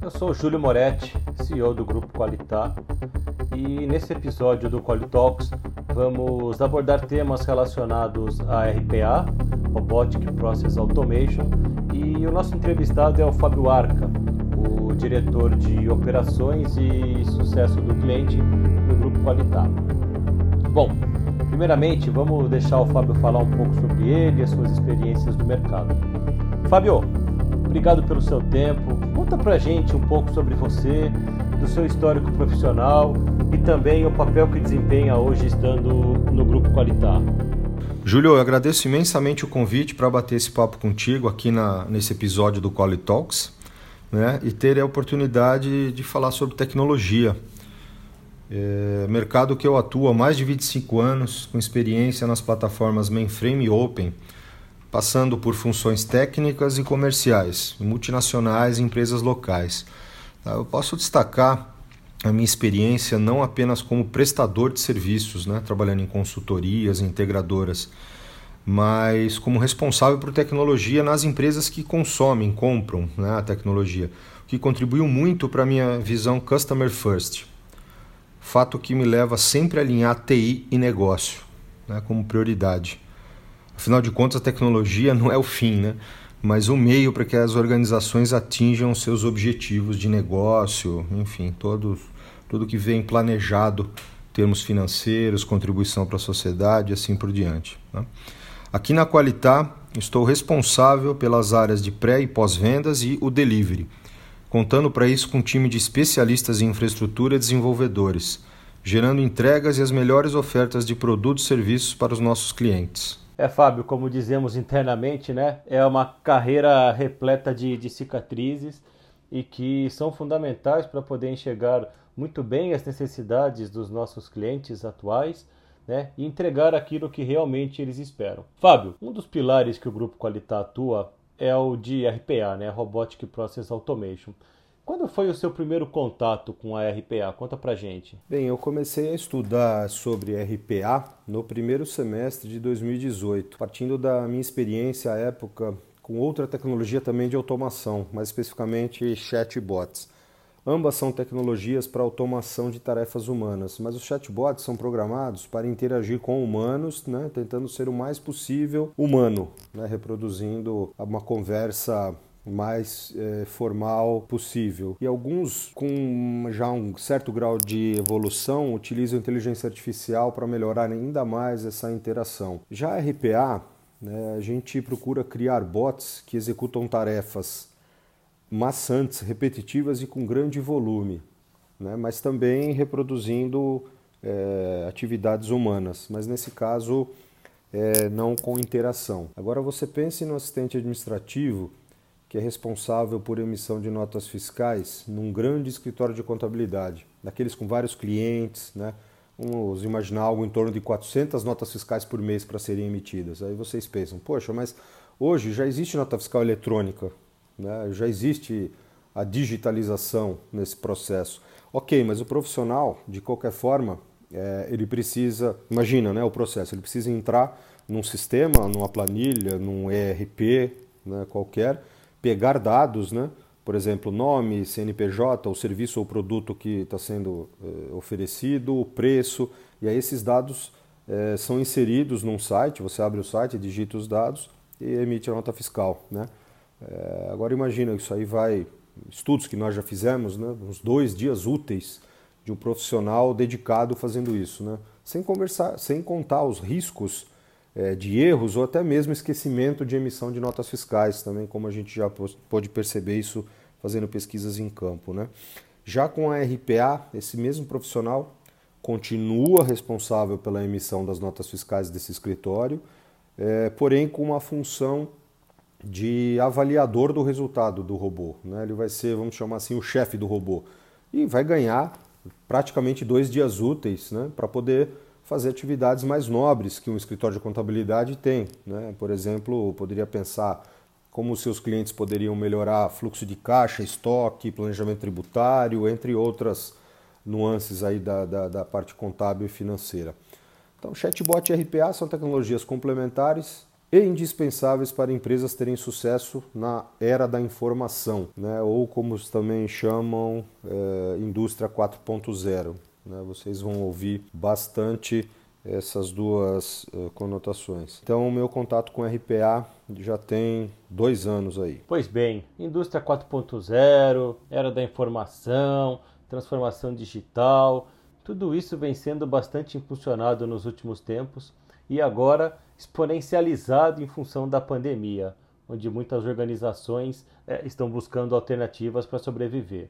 Eu sou Júlio Moretti, CEO do Grupo Qualitar, e nesse episódio do Qualitalks vamos abordar temas relacionados a RPA, Robotic Process Automation, e o nosso entrevistado é o Fábio Arca, o diretor de operações e sucesso do cliente no Grupo Qualitar. Bom, primeiramente vamos deixar o Fábio falar um pouco sobre ele e as suas experiências no mercado. Fábio, obrigado pelo seu tempo. Conta pra gente um pouco sobre você, do seu histórico profissional e também o papel que desempenha hoje estando no Grupo Qualitar. Júlio, eu agradeço imensamente o convite para bater esse papo contigo aqui na, nesse episódio do Quality Talks né, e ter a oportunidade de falar sobre tecnologia. É, mercado que eu atuo há mais de 25 anos, com experiência nas plataformas mainframe e open, passando por funções técnicas e comerciais, multinacionais e empresas locais. Tá, eu posso destacar a minha experiência não apenas como prestador de serviços, né, trabalhando em consultorias, integradoras, mas como responsável por tecnologia nas empresas que consomem, compram né, a tecnologia, o que contribuiu muito para a minha visão customer first. Fato que me leva sempre a alinhar TI e negócio né, como prioridade. Afinal de contas, a tecnologia não é o fim, né? mas o meio para que as organizações atinjam seus objetivos de negócio, enfim, todo, tudo que vem planejado, termos financeiros, contribuição para a sociedade e assim por diante. Né? Aqui na Qualitá, estou responsável pelas áreas de pré e pós-vendas e o delivery, contando para isso com um time de especialistas em infraestrutura e desenvolvedores, gerando entregas e as melhores ofertas de produtos e serviços para os nossos clientes. É, Fábio, como dizemos internamente, né? É uma carreira repleta de, de cicatrizes e que são fundamentais para poder enxergar muito bem as necessidades dos nossos clientes atuais né, e entregar aquilo que realmente eles esperam. Fábio, um dos pilares que o Grupo Qualitar atua é o de RPA, né, Robotic Process Automation. Quando foi o seu primeiro contato com a RPA? Conta pra gente. Bem, eu comecei a estudar sobre RPA no primeiro semestre de 2018, partindo da minha experiência à época com outra tecnologia também de automação, mais especificamente chatbots. Ambas são tecnologias para automação de tarefas humanas, mas os chatbots são programados para interagir com humanos, né, tentando ser o mais possível humano, né, reproduzindo uma conversa mais é, formal possível. E alguns, com já um certo grau de evolução, utilizam inteligência artificial para melhorar ainda mais essa interação. Já a RPA, né, a gente procura criar bots que executam tarefas maçantes, repetitivas e com grande volume, né, mas também reproduzindo é, atividades humanas, mas nesse caso é, não com interação. Agora você pense no assistente administrativo que é responsável por emissão de notas fiscais num grande escritório de contabilidade, daqueles com vários clientes, né? Vamos imaginar algo em torno de 400 notas fiscais por mês para serem emitidas. Aí vocês pensam, poxa, mas hoje já existe nota fiscal eletrônica, né? já existe a digitalização nesse processo. Ok, mas o profissional, de qualquer forma, é, ele precisa, imagina né, o processo, ele precisa entrar num sistema, numa planilha, num ERP né, qualquer, pegar dados, né? por exemplo, nome, CNPJ, o serviço ou produto que está sendo eh, oferecido, o preço, e aí esses dados eh, são inseridos num site, você abre o site, digita os dados e emite a nota fiscal. Né? Eh, agora imagina, isso aí vai, estudos que nós já fizemos, né? uns dois dias úteis de um profissional dedicado fazendo isso, né? sem, conversar, sem contar os riscos de erros ou até mesmo esquecimento de emissão de notas fiscais, também como a gente já pôde perceber isso fazendo pesquisas em campo. Né? Já com a RPA, esse mesmo profissional continua responsável pela emissão das notas fiscais desse escritório, é, porém com uma função de avaliador do resultado do robô. Né? Ele vai ser, vamos chamar assim, o chefe do robô. E vai ganhar praticamente dois dias úteis né, para poder fazer atividades mais nobres que um escritório de contabilidade tem. Né? Por exemplo, poderia pensar como seus clientes poderiam melhorar fluxo de caixa, estoque, planejamento tributário, entre outras nuances aí da, da, da parte contábil e financeira. Então, chatbot e RPA são tecnologias complementares e indispensáveis para empresas terem sucesso na era da informação, né? ou como também chamam, é, indústria 4.0. Né? Vocês vão ouvir bastante essas duas uh, conotações. Então, o meu contato com RPA já tem dois anos aí. Pois bem, indústria 4.0, era da informação, transformação digital, tudo isso vem sendo bastante impulsionado nos últimos tempos e agora exponencializado em função da pandemia, onde muitas organizações é, estão buscando alternativas para sobreviver.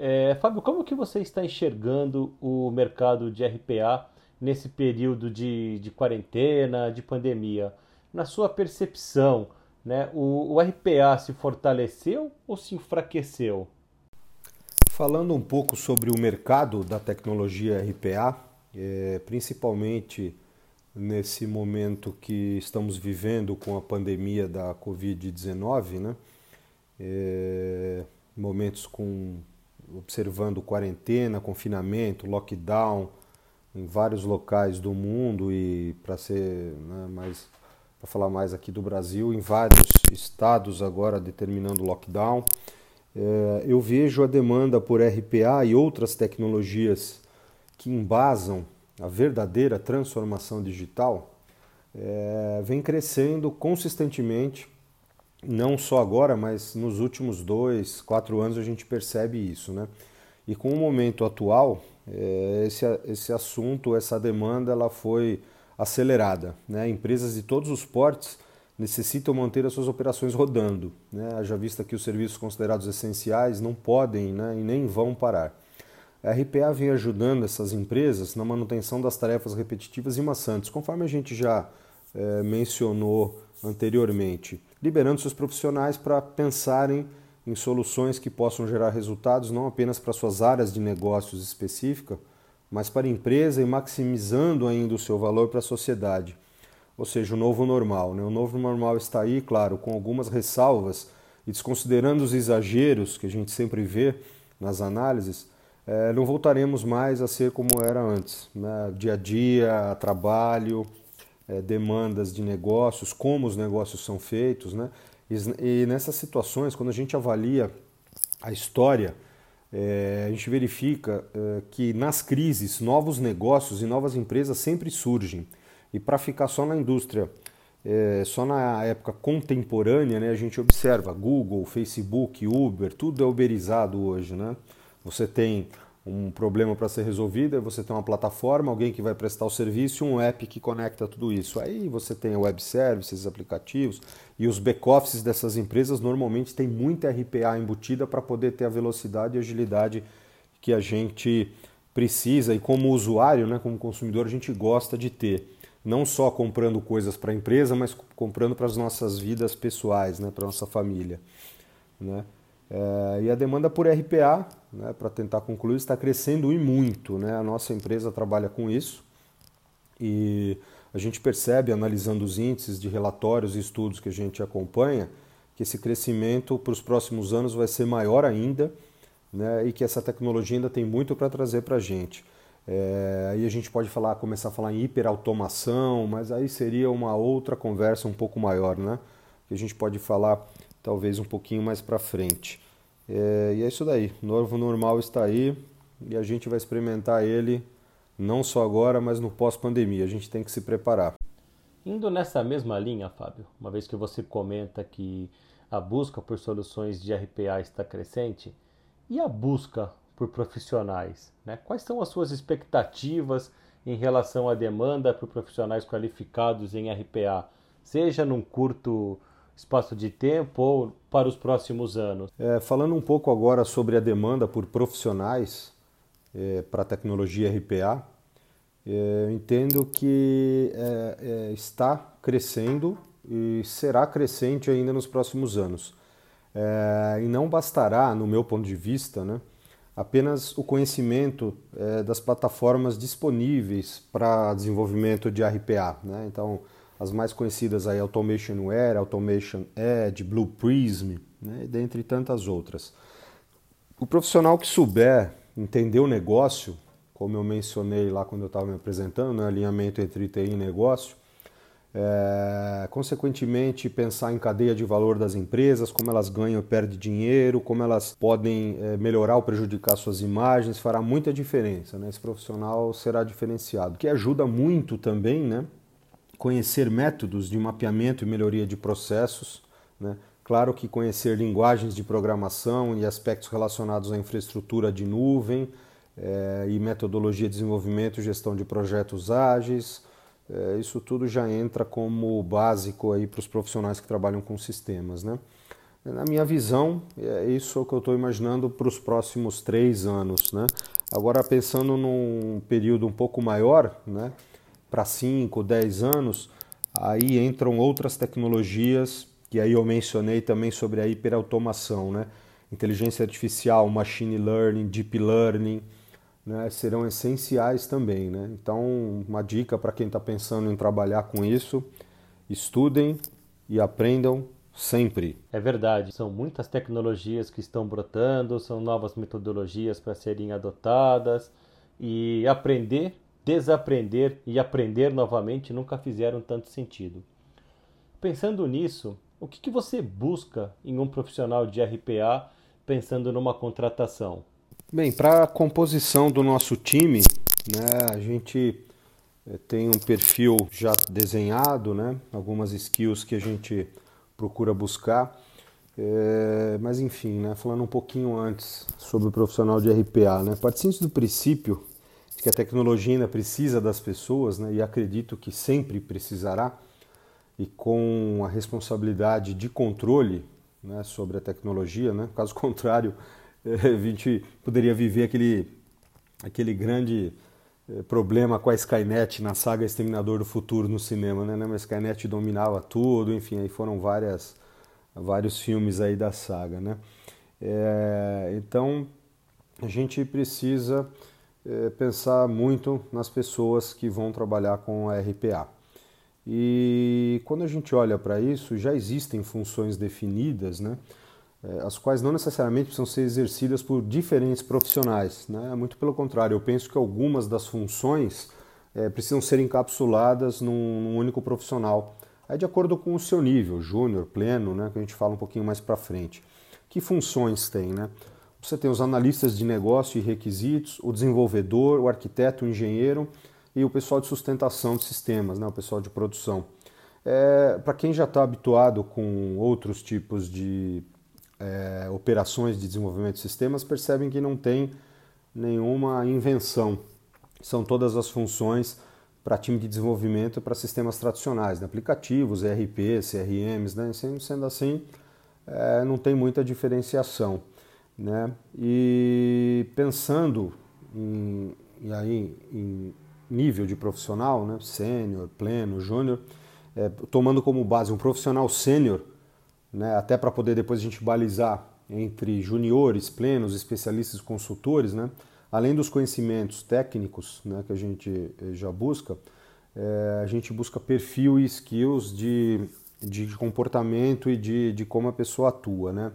É, Fábio, como que você está enxergando o mercado de RPA nesse período de, de quarentena, de pandemia? Na sua percepção, né, o, o RPA se fortaleceu ou se enfraqueceu? Falando um pouco sobre o mercado da tecnologia RPA, é, principalmente nesse momento que estamos vivendo com a pandemia da Covid-19, né? É, momentos com observando quarentena, confinamento, lockdown em vários locais do mundo e para ser né, mais para falar mais aqui do Brasil, em vários estados agora determinando lockdown. É, eu vejo a demanda por RPA e outras tecnologias que embasam a verdadeira transformação digital é, vem crescendo consistentemente, não só agora, mas nos últimos dois, quatro anos a gente percebe isso. Né? E com o momento atual, é, esse, esse assunto, essa demanda, ela foi acelerada. Né? Empresas de todos os portes necessitam manter as suas operações rodando, né? haja vista que os serviços considerados essenciais não podem né, e nem vão parar. A RPA vem ajudando essas empresas na manutenção das tarefas repetitivas e maçantes, conforme a gente já é, mencionou anteriormente, liberando seus profissionais para pensarem em soluções que possam gerar resultados não apenas para suas áreas de negócios específicas, mas para a empresa e maximizando ainda o seu valor para a sociedade. Ou seja, o novo normal. Né? O novo normal está aí, claro, com algumas ressalvas e desconsiderando os exageros que a gente sempre vê nas análises, é, não voltaremos mais a ser como era antes. Né? Dia a dia, trabalho, é, demandas de negócios, como os negócios são feitos. Né? E, e nessas situações, quando a gente avalia a história, é, a gente verifica é, que nas crises novos negócios e novas empresas sempre surgem. E para ficar só na indústria, é, só na época contemporânea, né, a gente observa Google, Facebook, Uber, tudo é uberizado hoje. Né? Você tem um problema para ser resolvido, você tem uma plataforma, alguém que vai prestar o serviço um app que conecta tudo isso. Aí você tem web services, aplicativos e os back-offices dessas empresas normalmente tem muita RPA embutida para poder ter a velocidade e agilidade que a gente precisa e como usuário, né, como consumidor, a gente gosta de ter. Não só comprando coisas para a empresa, mas comprando para as nossas vidas pessoais, né, para a nossa família. Né? É, e a demanda por RPA, né, para tentar concluir, está crescendo e muito. Né? A nossa empresa trabalha com isso e a gente percebe, analisando os índices de relatórios e estudos que a gente acompanha, que esse crescimento para os próximos anos vai ser maior ainda né, e que essa tecnologia ainda tem muito para trazer para a gente. É, aí a gente pode falar, começar a falar em hiperautomação, mas aí seria uma outra conversa um pouco maior, né? Que a gente pode falar talvez um pouquinho mais para frente. É, e é isso daí. O novo normal está aí e a gente vai experimentar ele não só agora, mas no pós-pandemia. A gente tem que se preparar. Indo nessa mesma linha, Fábio, uma vez que você comenta que a busca por soluções de RPA está crescente, e a busca por profissionais? Né? Quais são as suas expectativas em relação à demanda por profissionais qualificados em RPA, seja num curto espaço de tempo ou para os próximos anos? É, falando um pouco agora sobre a demanda por profissionais é, para a tecnologia RPA, é, eu entendo que é, é, está crescendo e será crescente ainda nos próximos anos. É, e não bastará, no meu ponto de vista, né, apenas o conhecimento das plataformas disponíveis para desenvolvimento de RPA. Né? Então, as mais conhecidas aí Automation Ware, Automation Edge, Blue Prism, né, dentre tantas outras. O profissional que souber entender o negócio, como eu mencionei lá quando eu estava me apresentando, né, alinhamento entre TI e negócio, É, consequentemente, pensar em cadeia de valor das empresas, como elas ganham e perdem dinheiro, como elas podem é, melhorar ou prejudicar suas imagens, fará muita diferença. Né? Esse profissional será diferenciado. Que ajuda muito também, né? Conhecer métodos de mapeamento e melhoria de processos. Né? Claro que conhecer linguagens de programação e aspectos relacionados à infraestrutura de nuvem é, e metodologia de desenvolvimento e gestão de projetos ágeis é, isso tudo já entra como básico aí para os profissionais que trabalham com sistemas. Né? Na minha visão, é isso que eu estou imaginando para os próximos três anos. Né? Agora, pensando num período um pouco maior, né? Para 5, 10 anos, aí entram outras tecnologias, que aí eu mencionei também sobre a hiperautomação, né? inteligência artificial, machine learning, deep learning, né, serão essenciais também. Né? Então, uma dica para quem está pensando em trabalhar com isso: estudem e aprendam sempre. É verdade, são muitas tecnologias que estão brotando, são novas metodologias para serem adotadas e aprender, desaprender e aprender novamente nunca fizeram tanto sentido. Pensando nisso, o que, que você busca em um profissional de RPA pensando numa contratação? Bem, para a composição do nosso time, né, a gente eh, tem um perfil já desenhado, né, algumas skills que a gente procura buscar. É, mas enfim, né, falando um pouquinho antes sobre o profissional de RPA, né, partindo do princípio que a tecnologia ainda precisa das pessoas, né, e acredito que sempre precisará, e com a responsabilidade de controle né, sobre a tecnologia, né, caso contrário, a gente poderia viver aquele, aquele grande eh, problema com a Skynet na saga Exterminador do Futuro no cinema, né? Mas a Skynet dominava tudo, enfim, aí foram várias, vários filmes aí da saga, né? É, então a gente precisa pensar muito nas pessoas que vão trabalhar com a RPA. E quando a gente olha para isso, já existem funções definidas, né? É, as quais não necessariamente precisam ser exercidas por diferentes profissionais. Né? Muito pelo contrário, eu penso que algumas das funções é, precisam ser encapsuladas num, num, único profissional. É de acordo com o seu nível, júnior, pleno, né, que a gente fala um pouquinho mais para frente. Que funções tem? Né? Você tem os analistas de negócio e requisitos, o desenvolvedor, o arquiteto, o engenheiro e o pessoal de sustentação de sistemas, né, o pessoal de produção. É, para quem já está habituado com outros tipos de é, operações de desenvolvimento de sistemas percebem que não tem nenhuma invenção. São todas as funções para time de desenvolvimento para sistemas tradicionais, né? aplicativos, ERP, CRMs, né? sendo assim, é, não tem muita diferenciação. Né? E pensando em, e aí, em nível de profissional, né? sênior, pleno, júnior, é, tomando como base um profissional sênior, né, até para poder depois a gente balizar entre juniores, plenos, especialistas, consultores, né, além dos conhecimentos técnicos né, que a gente eh, já busca, é, a gente busca perfil e skills de, de comportamento e de, de como a pessoa atua, né?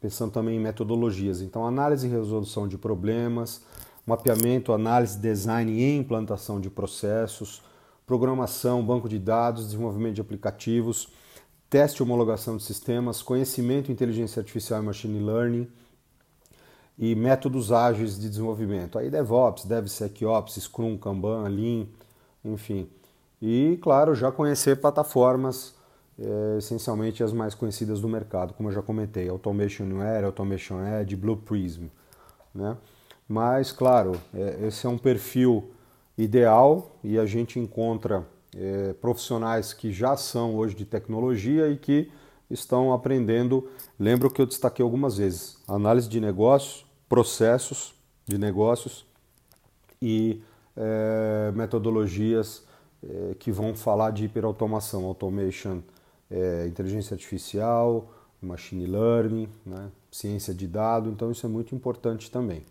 Pensando também em metodologias. Então, análise e resolução de problemas, mapeamento, análise, design e implantação de processos, programação, banco de dados, desenvolvimento de aplicativos, teste e homologação de sistemas, conhecimento, inteligência artificial e machine learning e métodos ágeis de desenvolvimento. Aí DevOps, DevSecOps, Scrum, Kanban, Lean, enfim. E, claro, já conhecer plataformas, é, essencialmente as mais conhecidas do mercado, como eu já comentei, Automation Anywhere, Automation Edge, Blue Prism. Né? Mas, claro, é, esse é um perfil ideal e a gente encontra é, profissionais que já são hoje de tecnologia e que estão aprendendo. Lembro que eu destaquei algumas vezes: análise de negócios, processos de negócios e é, metodologias é, que vão falar de hiperautomação, automation, é, inteligência artificial, machine learning, né, ciência de dado. Então isso é muito importante também.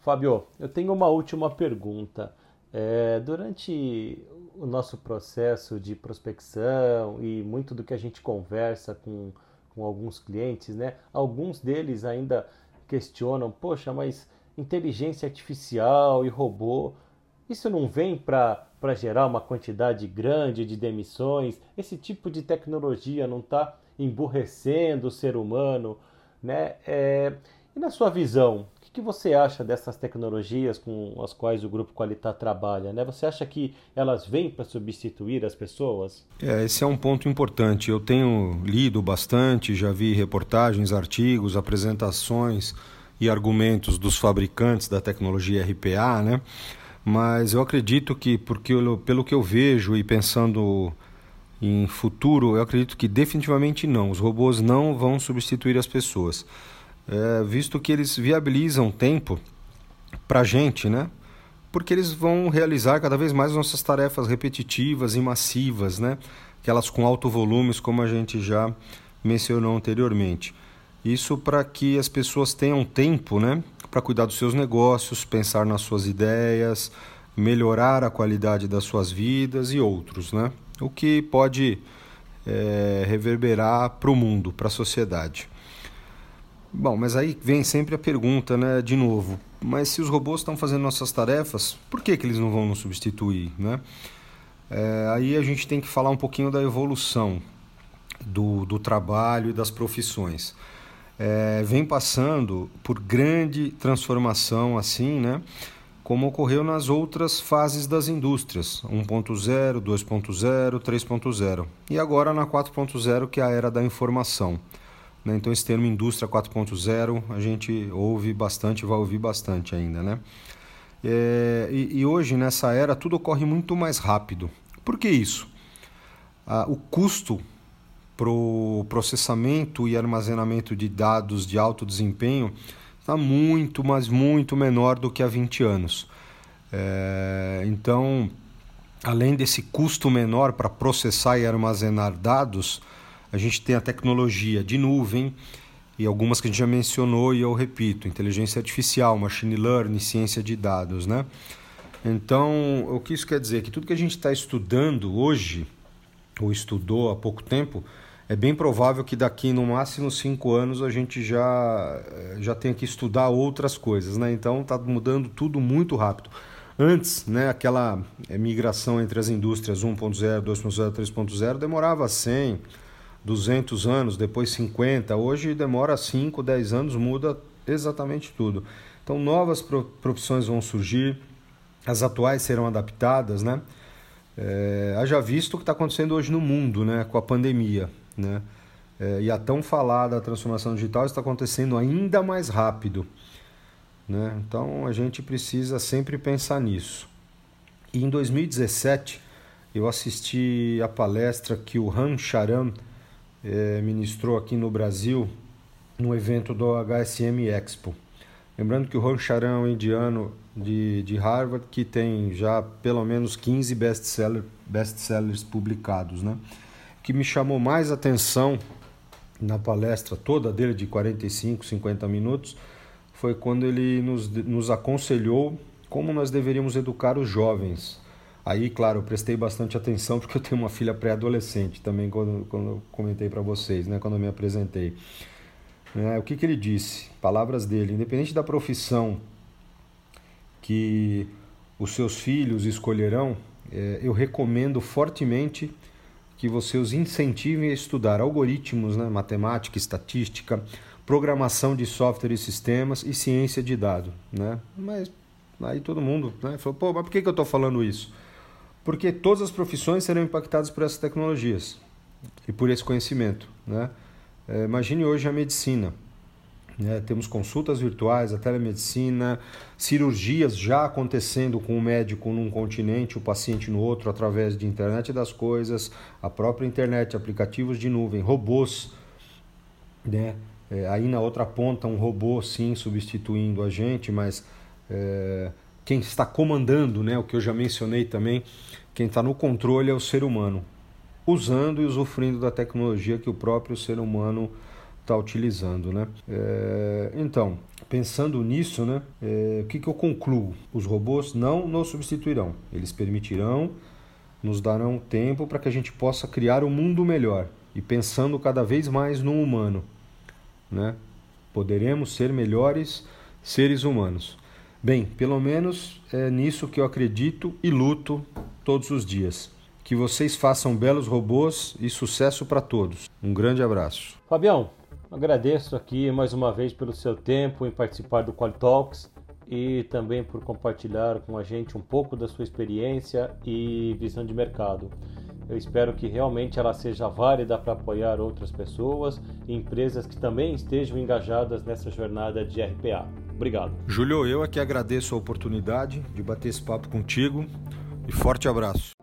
Fábio, eu tenho uma última pergunta. É, durante o nosso processo de prospecção e muito do que a gente conversa com, com alguns clientes, né? Alguns deles ainda questionam, poxa, mas inteligência artificial e robô, isso não vem para para gerar uma quantidade grande de demissões? Esse tipo de tecnologia não está emburrecendo o ser humano? Né? É... E na sua visão, o que você acha dessas tecnologias com as quais o Grupo Qualitar trabalha? Né? Você acha que elas vêm para substituir as pessoas? É, esse é um ponto importante. Eu tenho lido bastante, já vi reportagens, artigos, apresentações e argumentos dos fabricantes da tecnologia RPA, né? Mas eu acredito que, porque eu, pelo que eu vejo e pensando em futuro, eu acredito que definitivamente não. Os robôs não vão substituir as pessoas é, visto que eles viabilizam tempo para a gente, né? Porque eles vão realizar cada vez mais nossas tarefas repetitivas e massivas, né? Aquelas com alto volumes, como a gente já mencionou anteriormente. Isso para que as pessoas tenham tempo, né? Para cuidar dos seus negócios, pensar nas suas ideias, melhorar a qualidade das suas vidas e outros, né? O que pode é, reverberar para o mundo, para a sociedade. Bom, mas aí vem sempre a pergunta, né, de novo. Mas se os robôs estão fazendo nossas tarefas, por que, que eles não vão nos substituir, né? É, aí a gente tem que falar um pouquinho da evolução do, do trabalho e das profissões. É, vem passando por grande transformação assim, né? Como ocorreu nas outras fases das indústrias, 1.0, 2.0, 3.0 e agora na 4.0, que é a era da informação. Né? Então, esse termo indústria 4.0 a gente ouve bastante, vai ouvir bastante ainda. Né? É, e, e, hoje, nessa era, tudo ocorre muito mais rápido. Por que isso? Ah, o custo para o processamento e armazenamento de dados de alto desempenho está muito, mas muito menor do que há 20 anos. É, então, além desse custo menor para processar e armazenar dados, a gente tem a tecnologia de nuvem e algumas que a gente já mencionou e eu repito, inteligência artificial, machine learning, ciência de dados, né? Então, o que isso quer dizer? Que tudo que a gente está estudando hoje, ou estudou há pouco tempo, é bem provável que daqui no máximo cinco anos a gente já, já tenha que estudar outras coisas, né? Então, está mudando tudo muito rápido. Antes, né, aquela migração entre as indústrias 1.0, 2.0, 3.0 demorava 100, 200 anos, depois 50. Hoje demora 5, 10 anos, muda exatamente tudo. Então novas profissões vão surgir, as atuais serão adaptadas, né? É, haja visto o que está acontecendo hoje no mundo, né, com a pandemia, né? É, e a tão falada transformação digital está acontecendo ainda mais rápido, né? Então a gente precisa sempre pensar nisso. E em 2017 eu assisti a palestra que o Han Charan é, ministrou aqui no Brasil no evento do HSM Expo. Lembrando que o Ron Charan é um indiano de, de Harvard que tem já pelo menos 15 best-sellers best publicados. Né? Que me chamou mais atenção na palestra toda dele, de 45, 50 minutos, foi quando ele nos, nos aconselhou como nós deveríamos educar os jovens Aí, claro, eu prestei bastante atenção porque eu tenho uma filha pré-adolescente também, quando, quando eu comentei para vocês, né, quando eu me apresentei. É, o que, que ele disse? Palavras dele: independente da profissão que os seus filhos escolherão, é, eu recomendo fortemente que você os incentive a estudar algoritmos, né, matemática, estatística, programação de software e sistemas e ciência de dados. Né? Mas aí todo mundo né, falou: pô, mas por que, que eu estou falando isso? porque todas as profissões serão impactadas por essas tecnologias e por esse conhecimento. Né? É, imagine hoje a medicina. Né? Temos consultas virtuais, a telemedicina, cirurgias já acontecendo com o médico num continente, o paciente no outro, através de internet das coisas, a própria internet, aplicativos de nuvem, robôs. Né? É, aí na outra ponta, um robô sim substituindo a gente, mas é, quem está comandando, né, o que eu já mencionei também, quem está no controle é o ser humano, usando e usufruindo da tecnologia que o próprio ser humano está utilizando, né? É, então, pensando nisso, né, é, o que, que eu concluo? Os robôs não nos substituirão, eles permitirão, nos darão tempo para que a gente possa criar um mundo melhor e pensando cada vez mais no humano, né? Poderemos ser melhores seres humanos. Bem, pelo menos é nisso que eu acredito e luto todos os dias. Que vocês façam belos robôs e sucesso para todos. Um grande abraço. Fabião, agradeço aqui mais uma vez pelo seu tempo em participar do Qual Talks e também por compartilhar com a gente um pouco da sua experiência e visão de mercado. Eu espero que realmente ela seja válida para apoiar outras pessoas e empresas que também estejam engajadas nessa jornada de RPA. Obrigado. Júlio, eu é que agradeço a oportunidade de bater esse papo contigo e forte abraço.